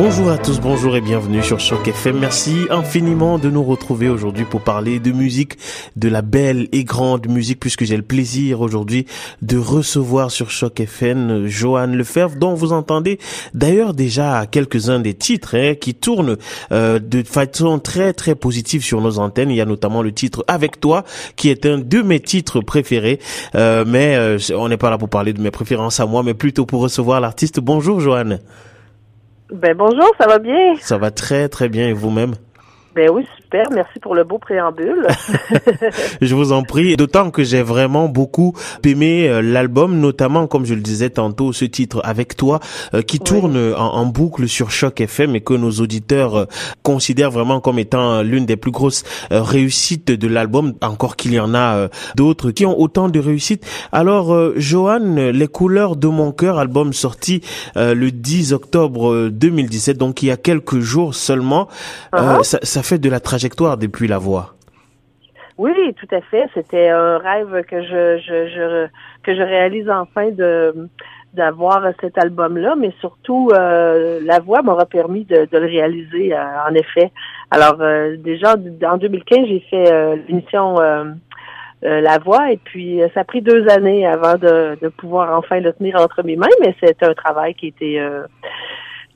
Bonjour à tous, bonjour et bienvenue sur Choc FM. Merci infiniment de nous retrouver aujourd'hui pour parler de musique, de la belle et grande musique, puisque j'ai le plaisir aujourd'hui de recevoir sur Choc FM Joanne Lefebvre, dont vous entendez d'ailleurs déjà quelques-uns des titres hein, qui tournent euh, de façon très très positive sur nos antennes. Il y a notamment le titre Avec toi, qui est un de mes titres préférés. Euh, mais euh, on n'est pas là pour parler de mes préférences à moi, mais plutôt pour recevoir l'artiste. Bonjour Joanne. Ben bonjour, ça va bien? Ça va très très bien et vous-même? Ben oui, super. Merci pour le beau préambule. je vous en prie. D'autant que j'ai vraiment beaucoup aimé euh, l'album, notamment, comme je le disais tantôt, ce titre avec toi, euh, qui tourne en, boucle sur Choc FM et que nos auditeurs euh, considèrent vraiment comme étant l'une des plus grosses réussites de l'album. Encore qu'il y en a d'autres qui ont autant de réussites. Alors, Johan, Les couleurs de mon cœur, album sorti le 10 octobre 2017, donc il y a quelques jours seulement. Ça, ça fait de la trajectoire depuis la voix. Oui, tout à fait. C'était un rêve que je, je, que je réalise enfin de d'avoir cet album-là, mais surtout euh, la voix m'aura permis de, le réaliser euh, en effet. Alors euh, déjà en 2015, j'ai fait l'émission La Voix et puis ça a pris deux années avant de, de pouvoir enfin le tenir entre mes mains, mais c'est un travail qui était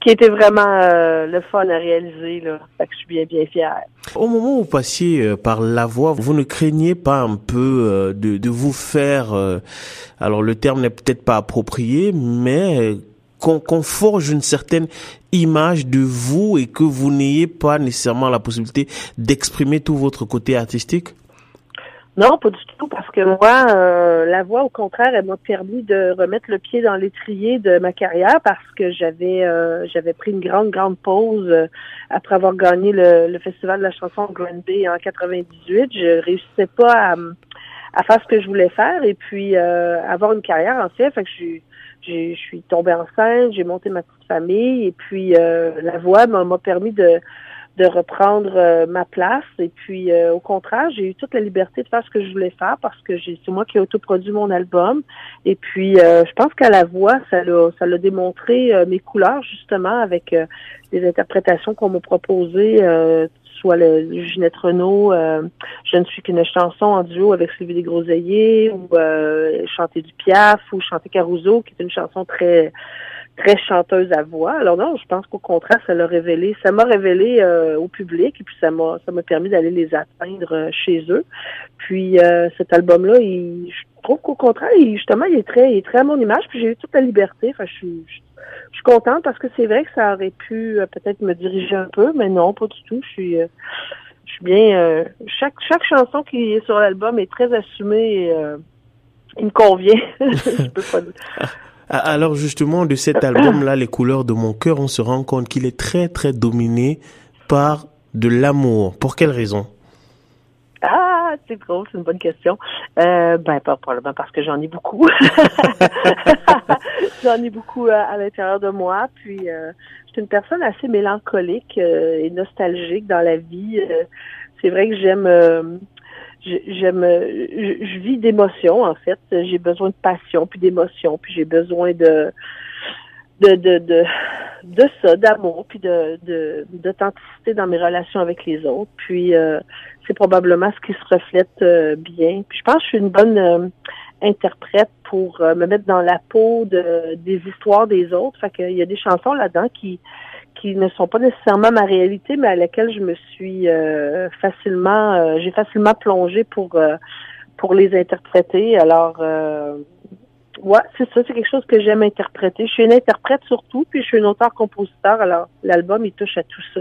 qui était vraiment euh, le fun à réaliser. Là. Fait que je suis bien, bien fière. Au moment où vous passiez euh, par la voix, vous ne craignez pas un peu euh, de, de vous faire, alors le terme n'est peut-être pas approprié, mais qu'on forge une certaine image de vous et que vous n'ayez pas nécessairement la possibilité d'exprimer tout votre côté artistique? Non, pas du tout, parce que moi, euh, la voix, au contraire, elle m'a permis de remettre le pied dans l'étrier de ma carrière parce que j'avais euh, j'avais pris une grande, grande pause euh, après avoir gagné le, Festival de la chanson Grand Bay en 98. Je réussissais pas à, à faire ce que je voulais faire et puis avoir une carrière en fait. Fait que je je suis tombée enceinte, j'ai monté ma petite famille et puis la voix m'a permis de de reprendre euh, ma place. Et puis, euh, au contraire, j'ai eu toute la liberté de faire ce que je voulais faire parce que c'est moi qui ai autoproduit mon album. Et puis, euh, je pense qu'à la voix, ça l'a, ça l'a démontré mes couleurs justement avec les interprétations qu'on m'a proposées. Soit le, Ginette Renault, Je ne suis qu'une chanson en duo avec Sylvie Desgroseilliers, ou chanter du Piaf, ou chanter Caruso, qui est une chanson très très chanteuse à voix. Alors non, je pense qu'au contraire, ça l'a révélé, ça m'a révélé euh, au public et puis ça m'a permis d'aller les atteindre euh, chez eux. Puis euh, cet album-là, je trouve qu'au contraire, justement, il est très il est très à mon image. Puis j'ai eu toute la liberté. Enfin, contente parce que c'est vrai que ça aurait pu peut-être me diriger un peu, mais non, pas du tout. Je suis je suis bien. chaque chaque chanson qui est sur l'album est très assumée. Et, il me convient. je pas Ah, alors justement, de cet album-là, Les couleurs de mon cœur, on se rend compte qu'il est très très dominé par de l'amour. Pour quelle raison? Ah, c'est drôle, c'est une bonne question. Euh, ben, pas probablement parce que j'en ai beaucoup. j'en ai beaucoup euh, à, l'intérieur de moi. Puis, euh, je suis une personne assez mélancolique euh, et nostalgique dans la vie. c'est vrai que j'aime j'aime je, vis d'émotions en fait j'ai besoin de passion puis d'émotion puis j'ai besoin de de de de, de ça d'amour puis de d'authenticité dans mes relations avec les autres. Puis euh, c'est probablement ce qui se reflète euh, bien. Puis je pense que je suis une bonne euh, interprète pour me mettre dans la peau de des histoires des autres. Fait qu'il y a des chansons là-dedans qui qui ne sont pas nécessairement ma réalité, mais à laquelle je me suis euh, facilement, euh, j'ai facilement plongé pour euh, pour les interpréter. Alors, ouais, c'est ça, c'est quelque chose que j'aime interpréter. Je suis une interprète surtout, puis je suis une auteur-compositeur. Alors, l'album il touche à tout ça.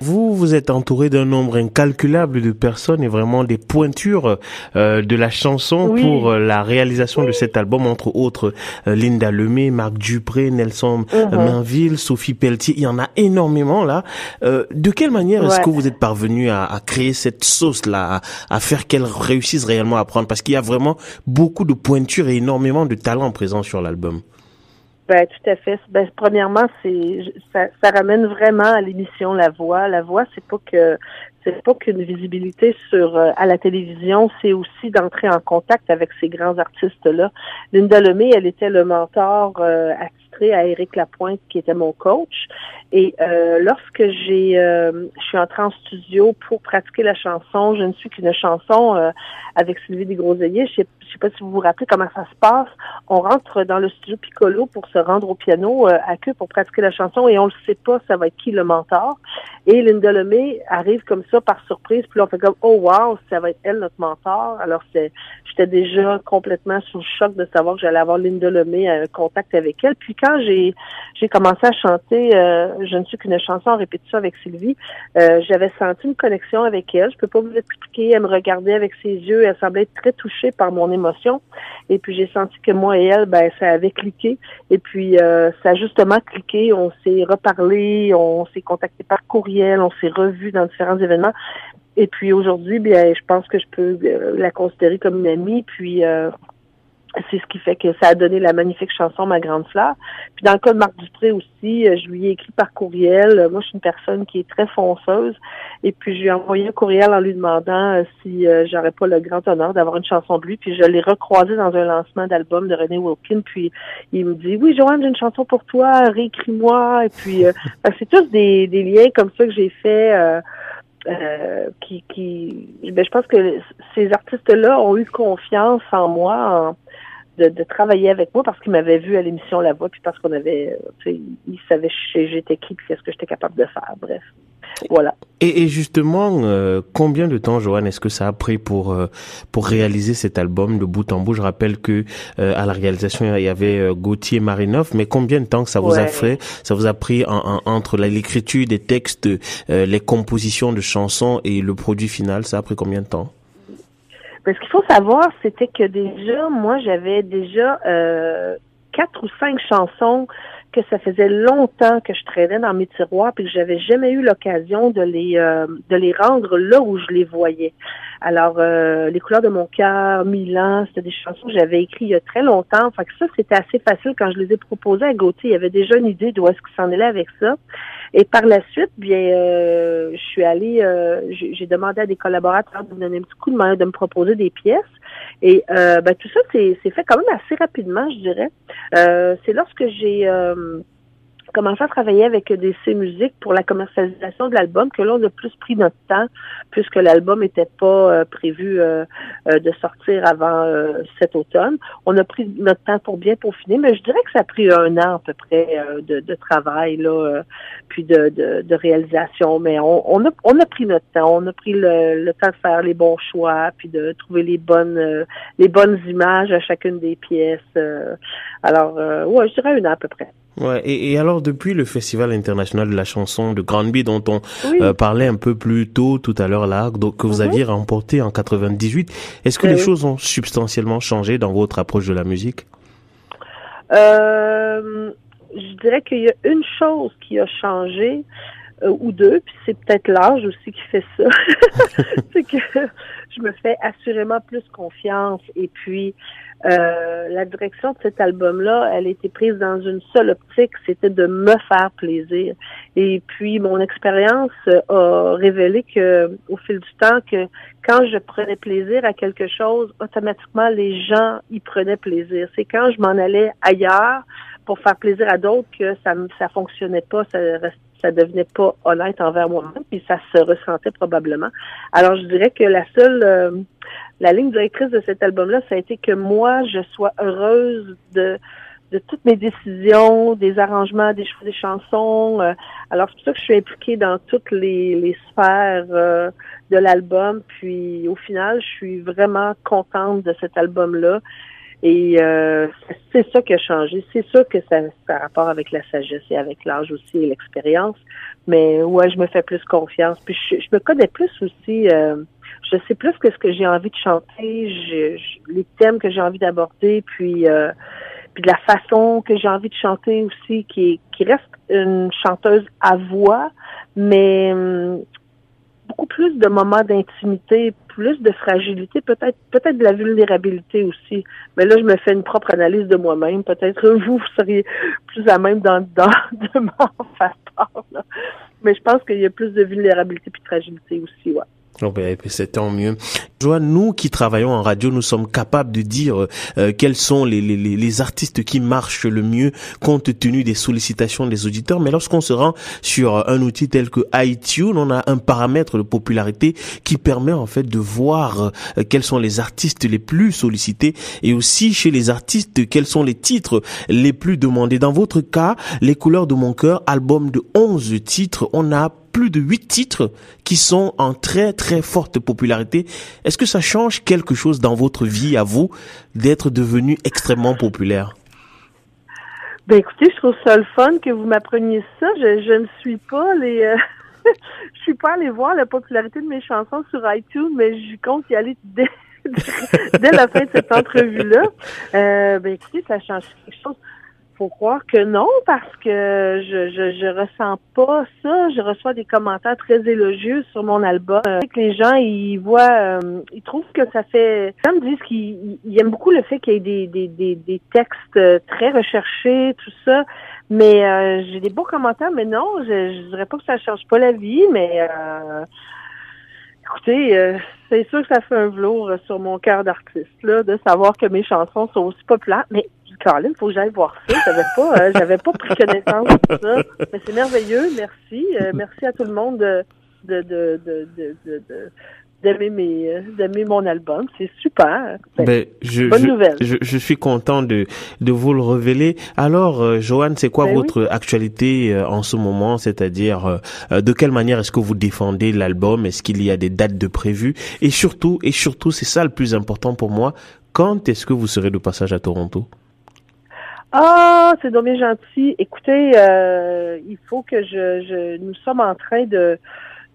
Vous, vous êtes entouré d'un nombre incalculable de personnes et vraiment des pointures euh, de la chanson pour euh, la réalisation de cet album, entre autres euh, Linda Lemay, Marc Dupré, Nelson uh-huh. Mainville, Sophie Pelletier. Il y en a énormément là. de quelle manière est-ce que vous êtes parvenu à, à, créer cette sauce-là, à, à faire qu'elle réussisse réellement à prendre? Parce qu'il y a vraiment beaucoup de pointures et énormément de talents présents sur l'album. Ben tout à fait. Ben, premièrement, c'est ça, ça ramène vraiment à l'émission La Voix. La Voix, c'est pas que c'est pas qu'une visibilité sur euh, à la télévision, c'est aussi d'entrer en contact avec ces grands artistes-là. Linda Lemay, elle était le mentor euh, à Éric Lapointe, qui était mon coach. Et euh, lorsque j'ai, je suis entrée en studio pour pratiquer la chanson, je ne suis qu'une chanson avec Sylvie Desgroseilliers. Je je sais pas si vous vous rappelez comment ça se passe. On rentre dans le studio Piccolo pour se rendre au piano à queue pour pratiquer la chanson et on le sait pas, ça va être qui le mentor. Et Linda Lemay arrive comme ça par surprise. Puis là, on fait comme, oh wow, ça va être elle notre mentor. Alors, c'est, j'étais déjà complètement sous le choc de savoir que j'allais avoir Linda Lemay un contact avec elle. Puis quand j'ai, j'ai commencé à chanter euh, Je ne suis qu'une chanson en répétition avec Sylvie, euh, j'avais senti une connexion avec elle. Je peux pas vous expliquer. Elle me regardait avec ses yeux. Elle semblait être très touchée par mon émotion. Et puis, j'ai senti que moi et elle, ben, ça avait cliqué. Et puis, euh, ça a justement cliqué. On s'est reparlé. On s'est contacté par courriel. On s'est revu dans différents événements. Et puis aujourd'hui, bien, je pense que je peux euh, la considérer comme une amie. Puis euh, c'est ce qui fait que ça a donné la magnifique chanson Ma Grande Fleur. Puis dans le cas de Marc Dupré aussi, euh, je lui ai écrit par courriel. Moi, je suis une personne qui est très fonceuse. Et puis je lui ai envoyé un courriel en lui demandant si j'aurais pas le grand honneur d'avoir une chanson de lui. Puis je l'ai recroisé dans un lancement d'album de René Wilkin. Puis il me dit Oui, Joanne, j'ai une chanson pour toi, réécris-moi. Et puis c'est tous des, des liens comme ça que j'ai fait euh, qui, qui ben, je pense que ces artistes-là ont eu confiance en moi de, de, travailler avec moi parce qu'ils m'avaient vu à l'émission La Voix, puis parce qu'on avait, ils savaient j'étais qui, puis qu'est-ce que j'étais capable de faire. Bref. Voilà. Et, et justement, euh, combien de temps, Joanne, est-ce que ça a pris pour euh, pour réaliser cet album de bout en bout? Je rappelle que euh, à la réalisation il y avait Gauthier Marinoff, mais combien de temps que ça vous a fait Ça vous a pris en, entre l'écriture des textes, les compositions de chansons et le produit final Ça a pris combien de temps? Mais ce qu'il faut savoir, c'était que déjà, moi, j'avais déjà quatre ou cinq chansons que ça faisait longtemps que je traînais dans mes tiroirs puis que j'avais jamais eu l'occasion de les euh, de les rendre là où je les voyais. Alors euh, les couleurs de mon cœur, Milan, c'était des chansons que j'avais écrites il y a très longtemps. Fait que ça c'était assez facile quand je les ai proposées à Gauthier. Il y avait déjà une idée d'où est-ce qu'il s'en allait avec ça. Et par la suite, bien, euh, je suis allée, j'ai demandé à des collaborateurs de me donner un petit coup de main, de me proposer des pièces. Et euh, ben, tout ça, c'est fait quand même assez rapidement, je dirais. Euh, c'est lorsque j'ai euh, commencé à travailler avec DC Musique pour la commercialisation de l'album que là, on a plus pris notre temps puisque l'album n'était pas euh, prévu euh, euh, de sortir avant cet automne. On a pris notre temps pour bien peaufiner, mais je dirais que ça a pris un an à peu près de, de, travail, là, puis de, de, de, réalisation. Mais on, on, a, on a pris notre temps. On a pris le, le, temps de faire les bons choix, puis de trouver les bonnes les bonnes images à chacune des pièces. alors, ouais, je dirais un an à peu près. Ouais, et, et, alors depuis le Festival international de la chanson de Granby dont on euh, parlait un peu plus tôt tout à l'heure là, donc que vous mhm. aviez remporté en 98, est-ce que les choses ont substantiellement changé dans votre approche de la musique? Euh, Je dirais qu'il y a une chose qui a changé euh, ou deux, puis c'est peut-être l'âge aussi qui fait ça. c'est que je me fais assurément plus confiance et puis euh, la direction de cet album-là, elle a été prise dans une seule optique, c'était de me faire plaisir. Et puis mon expérience a révélé que, au fil du temps, que quand je prenais plaisir à quelque chose, automatiquement les gens y prenaient plaisir. C'est quand je m'en allais ailleurs pour faire plaisir à d'autres que ça ça fonctionnait pas, ça ça devenait pas honnête envers moi-même, puis ça se ressentait probablement. Alors je dirais que la seule euh, la ligne directrice de cet album-là, ça a été que moi, je sois heureuse de de toutes mes décisions, des arrangements, des des chansons. Euh, alors c'est pour ça que je suis impliquée dans toutes les, les sphères euh, de l'album. Puis au final, je suis vraiment contente de cet album-là. Et euh, c'est ça qui a changé. C'est sûr que ça, a rapport avec la sagesse et avec l'âge aussi et l'expérience. Mais ouais, je me fais plus confiance. Puis je, je me connais plus aussi je sais plus que ce que j'ai envie de chanter, je, les thèmes que j'ai envie d'aborder, puis euh, puis de la façon que j'ai envie de chanter aussi, qui qui reste une chanteuse à voix, mais hum, beaucoup plus de moments d'intimité, plus de fragilité, peut-être peut-être de la vulnérabilité aussi. Mais là, je me fais une propre analyse de moi-même. Peut-être vous, vous seriez plus à même dans, dans de m'en faire part. Mais je pense qu'il y a plus de vulnérabilité puis de fragilité aussi, ouais. Oh ben, c'est tant mieux. Joanne, nous qui travaillons en radio, nous sommes capables de dire euh, quels sont les, les, les, artistes qui marchent le mieux compte tenu des sollicitations des auditeurs. Mais lorsqu'on se rend sur un outil tel que iTunes, on a un paramètre de popularité qui permet en fait de voir euh, quels sont les artistes les plus sollicités et aussi chez les artistes quels sont les titres les plus demandés. Dans votre cas, Les couleurs de mon cœur, album de 11 titres, on a plus de huit titres qui sont en très très forte popularité. Est-ce que ça change quelque chose dans votre vie à vous d'être devenu extrêmement populaire? Ben écoutez, je trouve ça le fun que vous m'appreniez ça. Je, ne suis pas les euh, je suis pas allée voir la popularité de mes chansons sur iTunes, mais je compte y aller dès, dès la fin de cette entrevue-là. Euh, ben écoutez, ça change quelque chose faut croire que non, parce que je, je, je ressens pas ça. Je reçois des commentaires très élogieux sur mon album. Euh, que les gens, ils voient, euh, ils trouvent que ça fait... Comme disent qu'ils aiment beaucoup le fait qu'il y ait des, des, des, des, textes très recherchés, tout ça. Mais euh, j'ai des beaux commentaires, mais non, je, je dirais pas que ça change pas la vie, mais... Écoutez, c'est sûr que ça fait un velours sur mon cœur d'artiste, là, de savoir que mes chansons sont aussi populaires. Mais il faut que j'aille voir ça. J'avais pas, euh, j'avais pas pris connaissance de ça. Mais c'est merveilleux. Merci. Euh, merci à tout le monde de, de, de, de, de, de d'aimer mes euh, d'aimer mon album. C'est super. Ben, ben, je, bonne nouvelle. je, je, suis content de de vous le révéler. Alors euh, Joanne c'est quoi ben votre actualité en ce moment? C'est-à-dire de quelle manière est-ce que vous défendez l'album? Est-ce qu'il y a des dates de prévues? Et surtout et surtout c'est ça le plus important pour moi. Quand est-ce que vous serez de passage à Toronto? Ah, c'est dommage gentil. Écoutez, euh, il faut que je, je, nous sommes en train de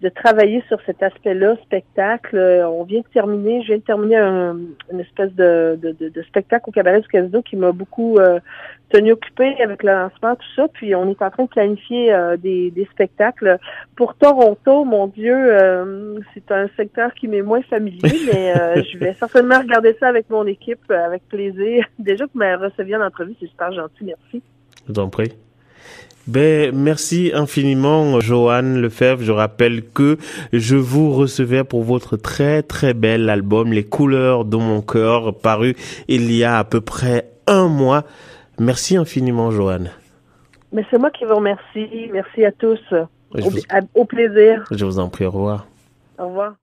de travailler sur cet aspect-là, spectacle. Euh, on vient de terminer, je viens de terminer un, une espèce de, de, de, spectacle au cabaret du Casino qui m'a beaucoup euh, tenu occupé avec le lancement, tout ça. Puis on est en train de planifier euh, des, des, spectacles. Pour Toronto, mon Dieu, c'est un secteur qui m'est moins familier, mais je vais certainement regarder ça avec mon équipe avec plaisir. Déjà que vous m'avez receviez en entrevue, c'est super gentil, merci. Je vous en prie. Ben, merci infiniment, Joanne Lefebvre. Je rappelle que je vous recevais pour votre très très bel album, Les couleurs de mon cœur, paru il y a à peu près un mois. Merci infiniment, Joanne. Mais c'est moi qui vous remercie. Merci à tous. Au, au plaisir. Je vous en prie. Au revoir. Au revoir.